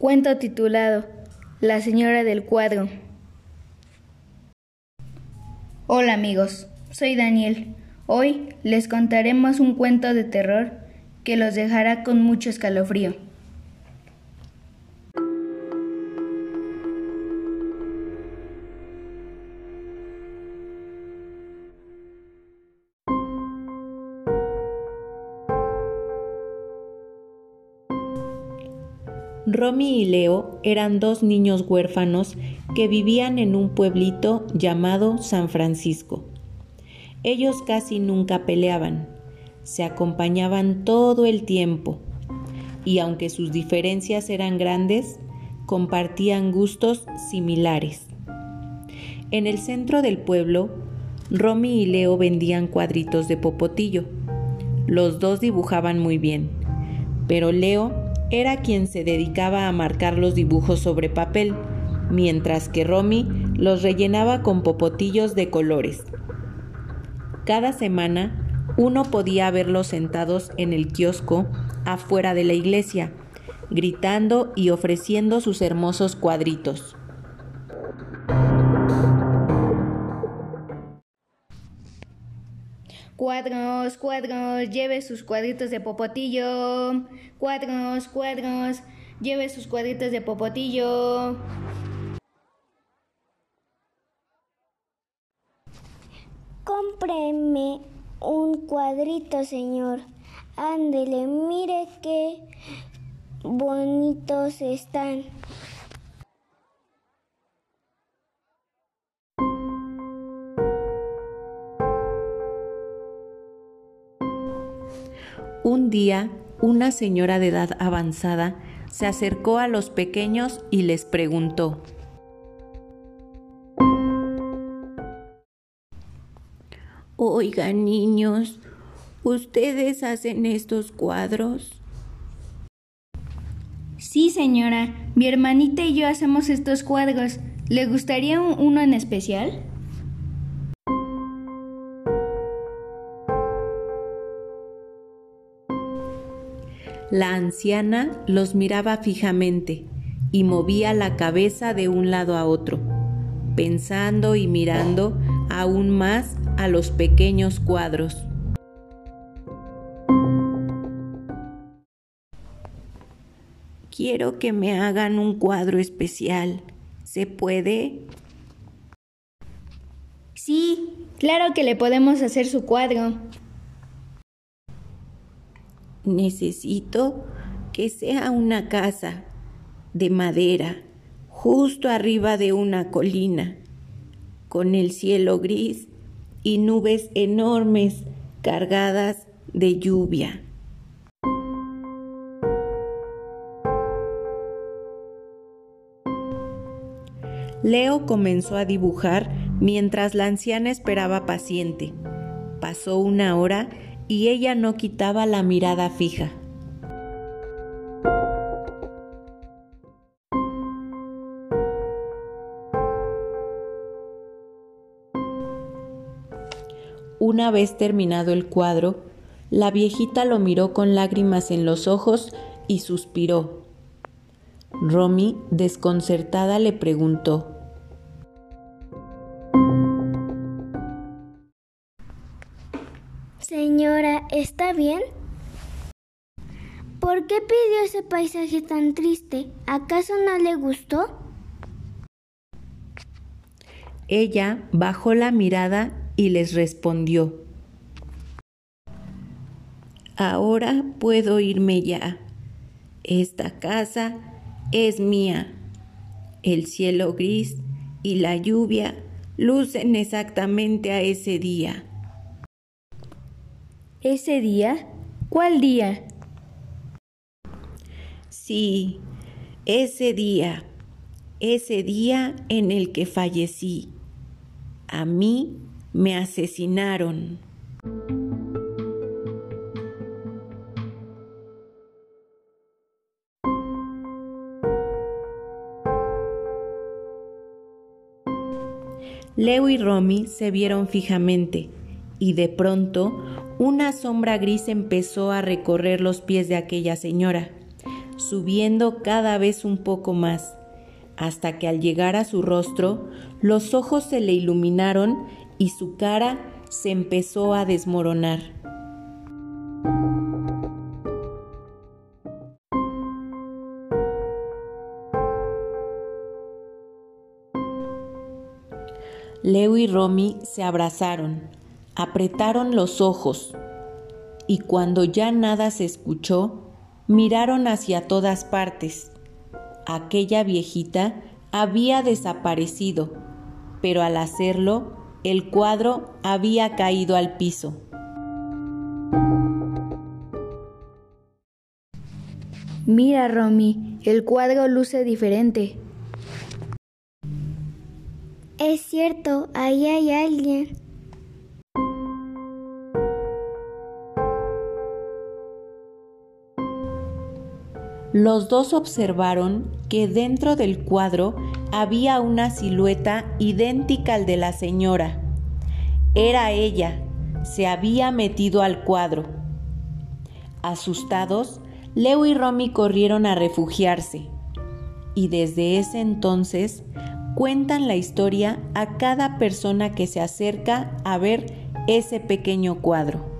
Cuento titulado La señora del cuadro. Hola amigos, soy Daniel. Hoy les contaremos un cuento de terror que los dejará con mucho escalofrío. Romy y Leo eran dos niños huérfanos que vivían en un pueblito llamado San Francisco. Ellos casi nunca peleaban, se acompañaban todo el tiempo y aunque sus diferencias eran grandes, compartían gustos similares. En el centro del pueblo, Romy y Leo vendían cuadritos de popotillo. Los dos dibujaban muy bien, pero Leo era quien se dedicaba a marcar los dibujos sobre papel, mientras que Romy los rellenaba con popotillos de colores. Cada semana uno podía verlos sentados en el kiosco afuera de la iglesia, gritando y ofreciendo sus hermosos cuadritos. Cuadros, cuadros, lleve sus cuadritos de popotillo. Cuadros, cuadros, lleve sus cuadritos de popotillo. Cómpreme un cuadrito, señor. Ándele, mire qué bonitos están. Un día, una señora de edad avanzada se acercó a los pequeños y les preguntó, Oigan niños, ¿ustedes hacen estos cuadros? Sí, señora, mi hermanita y yo hacemos estos cuadros. ¿Le gustaría uno en especial? La anciana los miraba fijamente y movía la cabeza de un lado a otro, pensando y mirando aún más a los pequeños cuadros. Quiero que me hagan un cuadro especial. ¿Se puede? Sí, claro que le podemos hacer su cuadro. Necesito que sea una casa de madera justo arriba de una colina, con el cielo gris y nubes enormes cargadas de lluvia. Leo comenzó a dibujar mientras la anciana esperaba paciente. Pasó una hora y ella no quitaba la mirada fija. Una vez terminado el cuadro, la viejita lo miró con lágrimas en los ojos y suspiró. Romy, desconcertada, le preguntó, ¿está bien? ¿Por qué pidió ese paisaje tan triste? ¿Acaso no le gustó? Ella bajó la mirada y les respondió, Ahora puedo irme ya. Esta casa es mía. El cielo gris y la lluvia lucen exactamente a ese día. ¿Ese día? ¿Cuál día? Sí, ese día, ese día en el que fallecí. A mí me asesinaron. Leo y Romy se vieron fijamente y de pronto una sombra gris empezó a recorrer los pies de aquella señora. subiendo cada vez un poco más, hasta que al llegar a su rostro, los ojos se le iluminaron y su cara se empezó a desmoronar. Leo y Romy se abrazaron, apretaron los ojos y cuando ya nada se escuchó, miraron hacia todas partes. Aquella viejita había desaparecido, pero al hacerlo, el cuadro había caído al piso. Mira, Romy, el cuadro luce diferente. Es cierto, ahí hay alguien. Los dos observaron que dentro del cuadro había una silueta idéntica al de la señora. Era ella, se había metido al cuadro. Asustados, Leo y Romy corrieron a refugiarse. Y desde ese entonces cuentan la historia a cada persona que se acerca a ver ese pequeño cuadro.